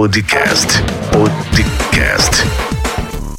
Podcast. Podcast.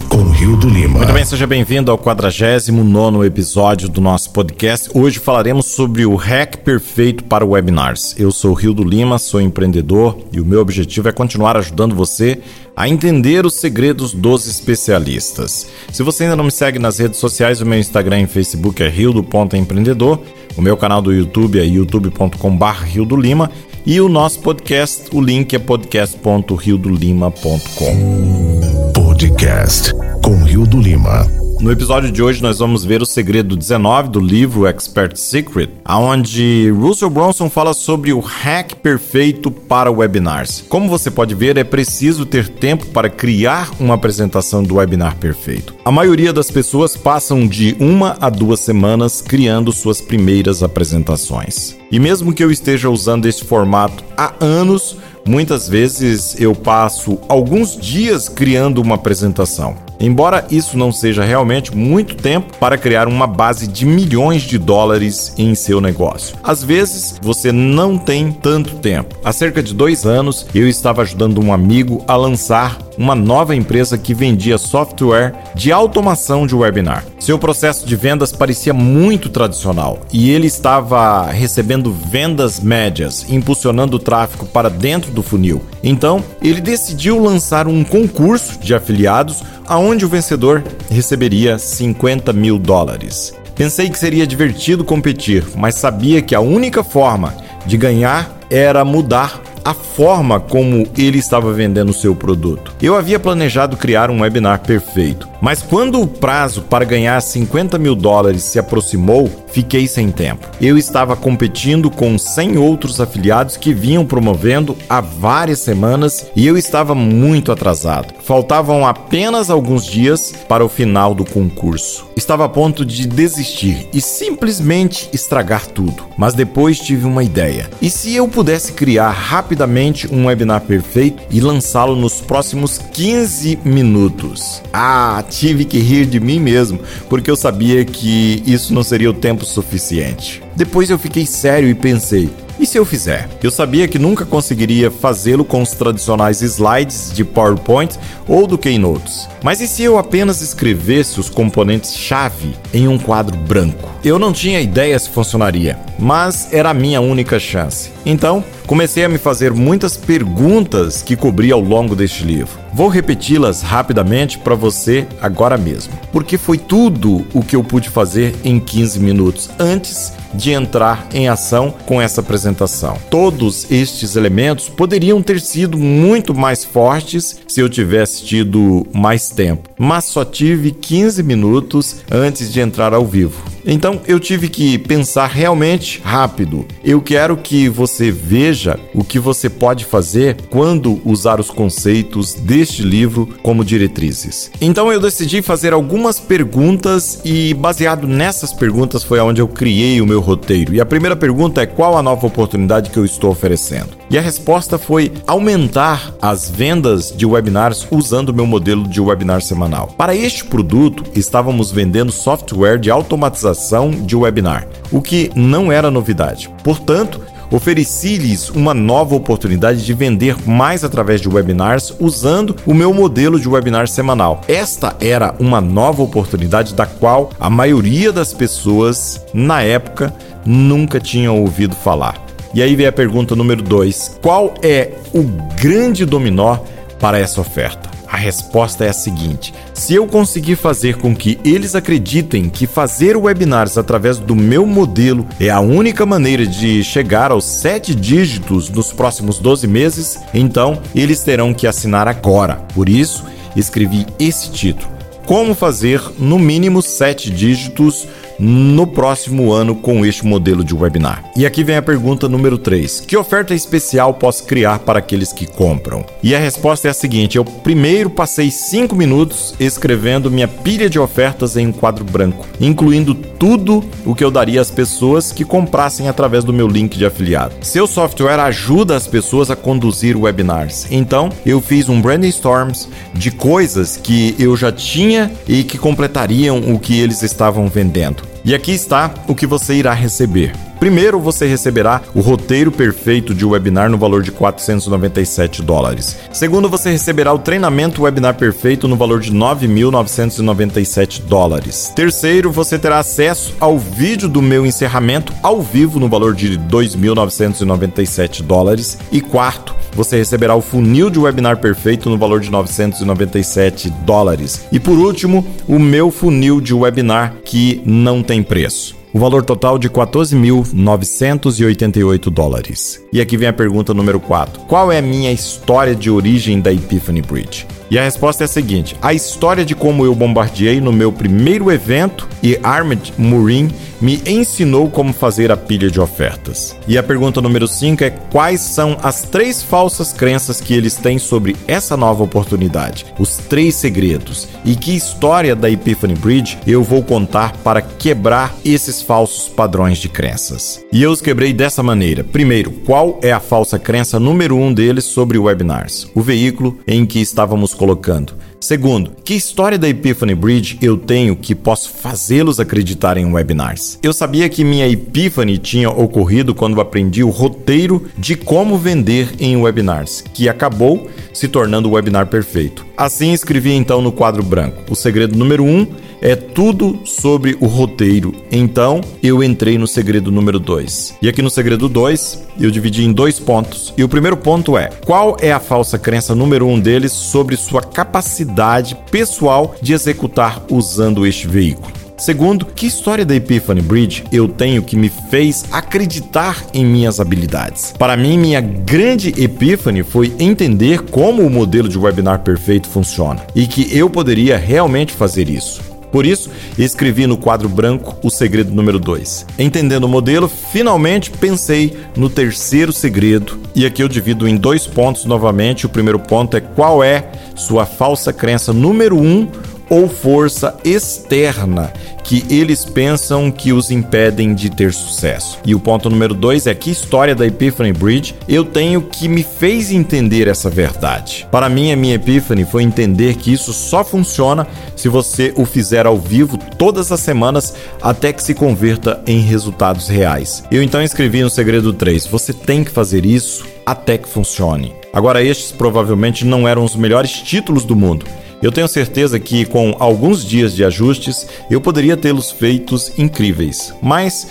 Com Rio do Lima. Muito bem, seja bem-vindo ao 49 episódio do nosso podcast. Hoje falaremos sobre o hack perfeito para webinars. Eu sou Rio do Lima, sou empreendedor e o meu objetivo é continuar ajudando você a entender os segredos dos especialistas. Se você ainda não me segue nas redes sociais, o meu Instagram e Facebook é rio.empreendedor, o meu canal do YouTube é youtube.com.br rio do Lima e o nosso podcast, o link é podcast.riodolima.com. Podcast com Rio do Lima. No episódio de hoje nós vamos ver o segredo 19 do livro Expert Secret, onde Russell Bronson fala sobre o hack perfeito para webinars. Como você pode ver, é preciso ter tempo para criar uma apresentação do webinar perfeito. A maioria das pessoas passam de uma a duas semanas criando suas primeiras apresentações. E mesmo que eu esteja usando esse formato há anos, muitas vezes eu passo alguns dias criando uma apresentação. Embora isso não seja realmente muito tempo para criar uma base de milhões de dólares em seu negócio. Às vezes você não tem tanto tempo. Há cerca de dois anos eu estava ajudando um amigo a lançar uma nova empresa que vendia software de automação de webinar. Seu processo de vendas parecia muito tradicional e ele estava recebendo vendas médias, impulsionando o tráfego para dentro do funil. Então, ele decidiu lançar um concurso de afiliados aonde o vencedor receberia 50 mil dólares. Pensei que seria divertido competir, mas sabia que a única forma de ganhar era mudar a forma como ele estava vendendo o seu produto. Eu havia planejado criar um webinar perfeito, mas quando o prazo para ganhar 50 mil dólares se aproximou, fiquei sem tempo. Eu estava competindo com 100 outros afiliados que vinham promovendo há várias semanas e eu estava muito atrasado. Faltavam apenas alguns dias para o final do concurso. Estava a ponto de desistir e simplesmente estragar tudo. Mas depois tive uma ideia. E se eu pudesse criar rapidamente um webinar perfeito e lançá-lo nos próximos 15 minutos? Ah, tive que rir de mim mesmo, porque eu sabia que isso não seria o tempo suficiente. Depois eu fiquei sério e pensei: e se eu fizer? Eu sabia que nunca conseguiria fazê-lo com os tradicionais slides de PowerPoint ou do Keynotes. Mas e se eu apenas escrevesse os componentes-chave em um quadro branco? Eu não tinha ideia se funcionaria, mas era a minha única chance. Então, comecei a me fazer muitas perguntas que cobri ao longo deste livro. Vou repeti-las rapidamente para você agora mesmo, porque foi tudo o que eu pude fazer em 15 minutos antes de entrar em ação com essa apresentação. Todos estes elementos poderiam ter sido muito mais fortes se eu tivesse tido mais tempo, mas só tive 15 minutos antes de entrar ao vivo. Então eu tive que pensar realmente rápido. Eu quero que você veja o que você pode fazer quando usar os conceitos deste livro como diretrizes. Então eu decidi fazer algumas perguntas e baseado nessas perguntas foi onde eu criei o meu roteiro. E a primeira pergunta é qual a nova oportunidade que eu estou oferecendo? E a resposta foi aumentar as vendas de webinars usando o meu modelo de webinar semanal. Para este produto, estávamos vendendo software de automatização de webinar, o que não era novidade. Portanto, ofereci-lhes uma nova oportunidade de vender mais através de webinars usando o meu modelo de webinar semanal. Esta era uma nova oportunidade da qual a maioria das pessoas na época nunca tinham ouvido falar. E aí vem a pergunta número 2: qual é o grande dominó para essa oferta? A resposta é a seguinte: se eu conseguir fazer com que eles acreditem que fazer webinars através do meu modelo é a única maneira de chegar aos sete dígitos nos próximos 12 meses, então eles terão que assinar agora. Por isso, escrevi esse título: Como fazer no mínimo sete dígitos no próximo ano com este modelo de webinar. E aqui vem a pergunta número 3: Que oferta especial posso criar para aqueles que compram? E a resposta é a seguinte: eu primeiro passei 5 minutos escrevendo minha pilha de ofertas em um quadro branco, incluindo tudo o que eu daria às pessoas que comprassem através do meu link de afiliado. Seu software ajuda as pessoas a conduzir webinars. Então, eu fiz um brainstorm de coisas que eu já tinha e que completariam o que eles estavam vendendo. E aqui está o que você irá receber. Primeiro, você receberá o roteiro perfeito de webinar no valor de 497 dólares. Segundo, você receberá o treinamento webinar perfeito no valor de 9.997 dólares. Terceiro, você terá acesso ao vídeo do meu encerramento ao vivo no valor de 2.997 dólares. E quarto, você receberá o funil de webinar perfeito no valor de 997 dólares. E por último, o meu funil de webinar que não tem preço. O valor total de 14.988 dólares. E aqui vem a pergunta número 4. Qual é a minha história de origem da Epiphany Bridge? E a resposta é a seguinte: a história de como eu bombardeei no meu primeiro evento e Armed Murin me ensinou como fazer a pilha de ofertas. E a pergunta número 5 é: quais são as três falsas crenças que eles têm sobre essa nova oportunidade? Os três segredos. E que história da Epiphany Bridge eu vou contar para quebrar esses falsos padrões de crenças? E eu os quebrei dessa maneira. Primeiro, qual é a falsa crença número um deles sobre webinars? O veículo em que estávamos colocando. Segundo, que história da Epiphany Bridge eu tenho que posso fazê-los acreditar em webinars? Eu sabia que minha Epiphany tinha ocorrido quando aprendi o roteiro de como vender em webinars, que acabou se tornando o webinar perfeito. Assim escrevi então no quadro branco. O segredo número um é tudo sobre o roteiro. Então, eu entrei no segredo número 2. E aqui no segredo 2, eu dividi em dois pontos. E o primeiro ponto é: qual é a falsa crença número um deles sobre sua capacidade pessoal de executar usando este veículo? Segundo, que história da Epiphany Bridge eu tenho que me fez acreditar em minhas habilidades? Para mim, minha grande epiphany foi entender como o modelo de webinar perfeito funciona e que eu poderia realmente fazer isso. Por isso, escrevi no quadro branco o segredo número 2. Entendendo o modelo, finalmente pensei no terceiro segredo, e aqui eu divido em dois pontos novamente. O primeiro ponto é qual é sua falsa crença número 1 um, ou força externa que eles pensam que os impedem de ter sucesso. E o ponto número dois é que história da Epiphany Bridge eu tenho que me fez entender essa verdade. Para mim, a minha Epiphany foi entender que isso só funciona se você o fizer ao vivo todas as semanas até que se converta em resultados reais. Eu então escrevi no Segredo 3: você tem que fazer isso até que funcione. Agora, estes provavelmente não eram os melhores títulos do mundo. Eu tenho certeza que com alguns dias de ajustes eu poderia tê-los feitos incríveis, mas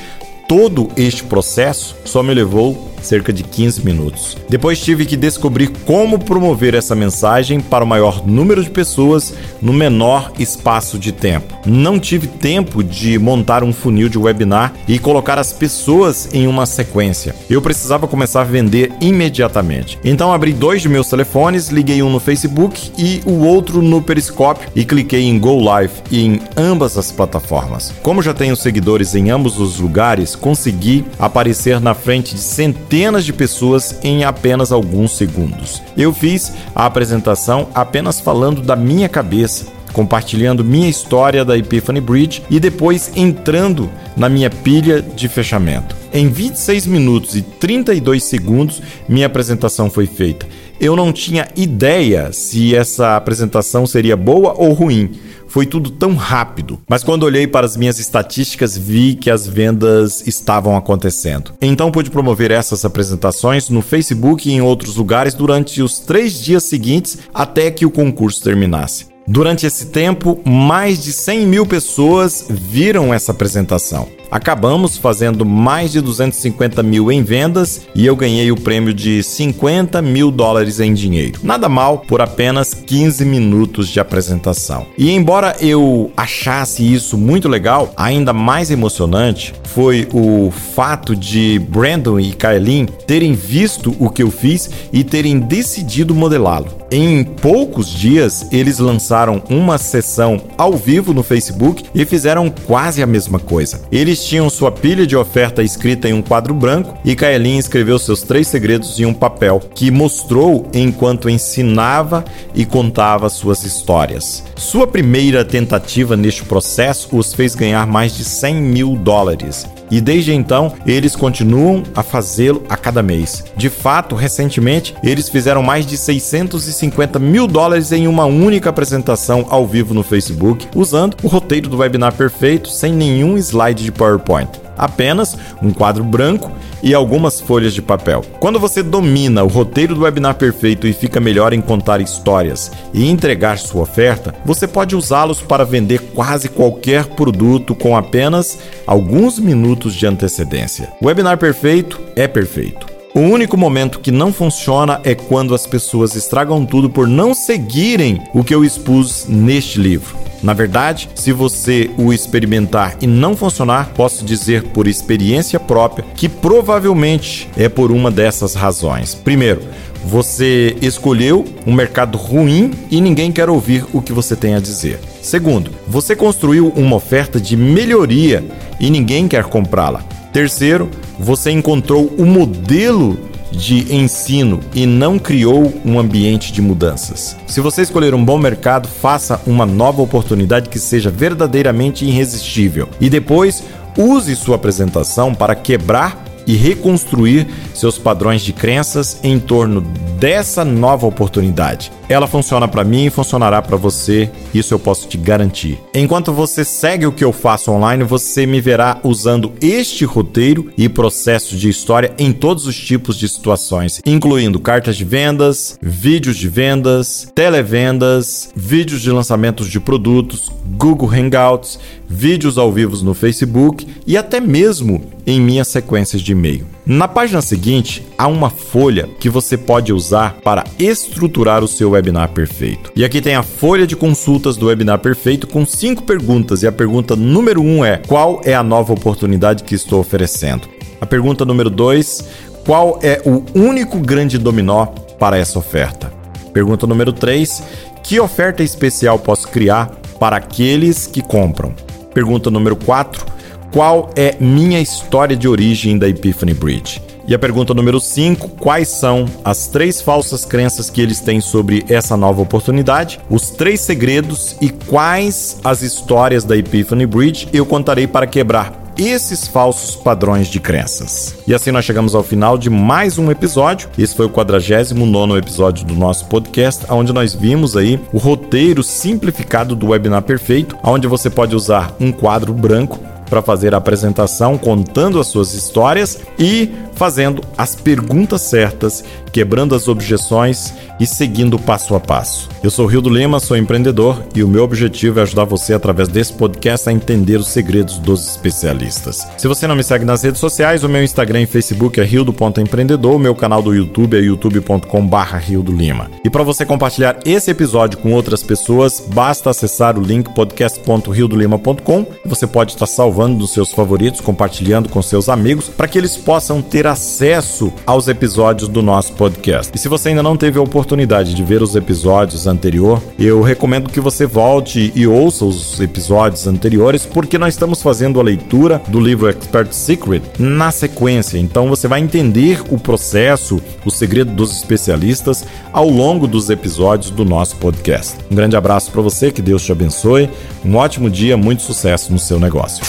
todo este processo só me levou cerca de 15 minutos. Depois tive que descobrir como promover essa mensagem para o maior número de pessoas no menor espaço de tempo. Não tive tempo de montar um funil de webinar e colocar as pessoas em uma sequência. Eu precisava começar a vender imediatamente. Então abri dois de meus telefones, liguei um no Facebook e o outro no Periscope e cliquei em Go Live em ambas as plataformas. Como já tenho seguidores em ambos os lugares, consegui aparecer na frente de centenas centenas de pessoas em apenas alguns segundos. Eu fiz a apresentação apenas falando da minha cabeça, compartilhando minha história da Epiphany Bridge e depois entrando na minha pilha de fechamento. Em 26 minutos e 32 segundos, minha apresentação foi feita. Eu não tinha ideia se essa apresentação seria boa ou ruim foi tudo tão rápido. Mas quando olhei para as minhas estatísticas, vi que as vendas estavam acontecendo. Então pude promover essas apresentações no Facebook e em outros lugares durante os três dias seguintes até que o concurso terminasse. Durante esse tempo, mais de 100 mil pessoas viram essa apresentação. Acabamos fazendo mais de 250 mil em vendas e eu ganhei o prêmio de 50 mil dólares em dinheiro. Nada mal por apenas 15 minutos de apresentação. E embora eu achasse isso muito legal, ainda mais emocionante foi o fato de Brandon e Kailin terem visto o que eu fiz e terem decidido modelá-lo. Em poucos dias, eles lançaram uma sessão ao vivo no Facebook e fizeram quase a mesma coisa. Eles tinham sua pilha de oferta escrita em um quadro branco e Kaelin escreveu seus três segredos em um papel, que mostrou enquanto ensinava e contava suas histórias. Sua primeira tentativa neste processo os fez ganhar mais de 100 mil dólares e desde então eles continuam a fazê-lo a cada mês. De fato, recentemente eles fizeram mais de 650 250 mil dólares em uma única apresentação ao vivo no Facebook, usando o roteiro do webinar perfeito sem nenhum slide de PowerPoint apenas um quadro branco e algumas folhas de papel. Quando você domina o roteiro do webinar perfeito e fica melhor em contar histórias e entregar sua oferta, você pode usá-los para vender quase qualquer produto com apenas alguns minutos de antecedência. O webinar perfeito é perfeito. O único momento que não funciona é quando as pessoas estragam tudo por não seguirem o que eu expus neste livro. Na verdade, se você o experimentar e não funcionar, posso dizer por experiência própria que provavelmente é por uma dessas razões. Primeiro, você escolheu um mercado ruim e ninguém quer ouvir o que você tem a dizer. Segundo, você construiu uma oferta de melhoria e ninguém quer comprá-la. Terceiro, você encontrou o modelo de ensino e não criou um ambiente de mudanças. Se você escolher um bom mercado, faça uma nova oportunidade que seja verdadeiramente irresistível e depois use sua apresentação para quebrar e reconstruir seus padrões de crenças em torno dessa nova oportunidade. Ela funciona para mim e funcionará para você, isso eu posso te garantir. Enquanto você segue o que eu faço online, você me verá usando este roteiro e processo de história em todos os tipos de situações, incluindo cartas de vendas, vídeos de vendas, televendas, vídeos de lançamentos de produtos, Google Hangouts, vídeos ao vivo no Facebook e até mesmo em minhas sequências de e-mail. Na página seguinte, há uma folha que você pode usar para estruturar o seu webinar perfeito. E aqui tem a folha de consultas do webinar perfeito com cinco perguntas. E a pergunta número um é: qual é a nova oportunidade que estou oferecendo? A pergunta número dois: qual é o único grande dominó para essa oferta? Pergunta número três: que oferta especial posso criar para aqueles que compram? Pergunta número 4: qual é minha história de origem da Epiphany Bridge? E a pergunta número 5: quais são as três falsas crenças que eles têm sobre essa nova oportunidade? Os três segredos e quais as histórias da Epiphany Bridge eu contarei para quebrar esses falsos padrões de crenças. E assim nós chegamos ao final de mais um episódio. Esse foi o 49 episódio do nosso podcast, onde nós vimos aí o roteiro simplificado do webinar perfeito, onde você pode usar um quadro branco para fazer a apresentação contando as suas histórias e fazendo as perguntas certas, quebrando as objeções e seguindo passo a passo. Eu sou Rio do Lima, sou empreendedor e o meu objetivo é ajudar você através desse podcast a entender os segredos dos especialistas. Se você não me segue nas redes sociais, o meu Instagram e Facebook é rio.empreendedor, o meu canal do YouTube é youtube.com/barra Rio do Lima. E para você compartilhar esse episódio com outras pessoas, basta acessar o link podcast.riodolima.com. Você pode estar salvando nos seus favoritos, compartilhando com seus amigos, para que eles possam ter acesso aos episódios do nosso podcast. E se você ainda não teve a oportunidade de ver os episódios anterior, eu recomendo que você volte e ouça os episódios anteriores, porque nós estamos fazendo a leitura do livro Expert Secret na sequência. Então você vai entender o processo, o segredo dos especialistas ao longo dos episódios do nosso podcast. Um grande abraço para você, que Deus te abençoe. Um ótimo dia, muito sucesso no seu negócio.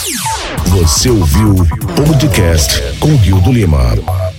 Você ouviu o podcast com Rio do Lima.